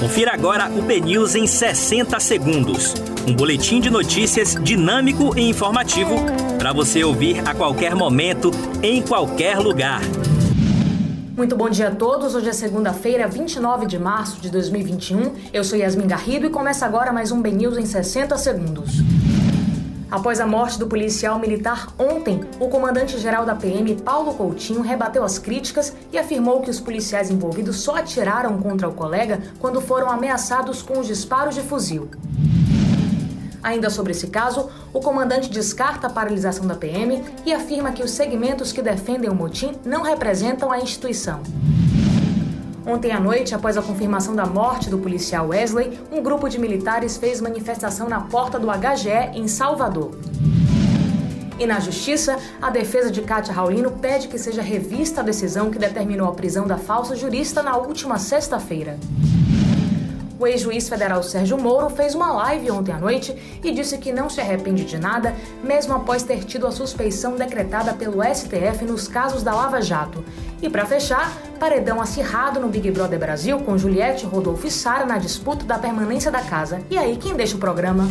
Confira agora o BNews em 60 segundos. Um boletim de notícias dinâmico e informativo para você ouvir a qualquer momento, em qualquer lugar. Muito bom dia a todos. Hoje é segunda-feira, 29 de março de 2021. Eu sou Yasmin Garrido e começa agora mais um BNews em 60 segundos. Após a morte do policial militar ontem, o comandante-geral da PM, Paulo Coutinho, rebateu as críticas e afirmou que os policiais envolvidos só atiraram contra o colega quando foram ameaçados com os disparos de fuzil. Ainda sobre esse caso, o comandante descarta a paralisação da PM e afirma que os segmentos que defendem o motim não representam a instituição. Ontem à noite, após a confirmação da morte do policial Wesley, um grupo de militares fez manifestação na porta do HGE em Salvador. E na Justiça, a defesa de Kátia Raulino pede que seja revista a decisão que determinou a prisão da falsa jurista na última sexta-feira. O ex-juiz federal Sérgio Moro fez uma live ontem à noite e disse que não se arrepende de nada, mesmo após ter tido a suspeição decretada pelo STF nos casos da Lava Jato. E para fechar, paredão acirrado no Big Brother Brasil com Juliette, Rodolfo e Sara na disputa da permanência da casa. E aí, quem deixa o programa?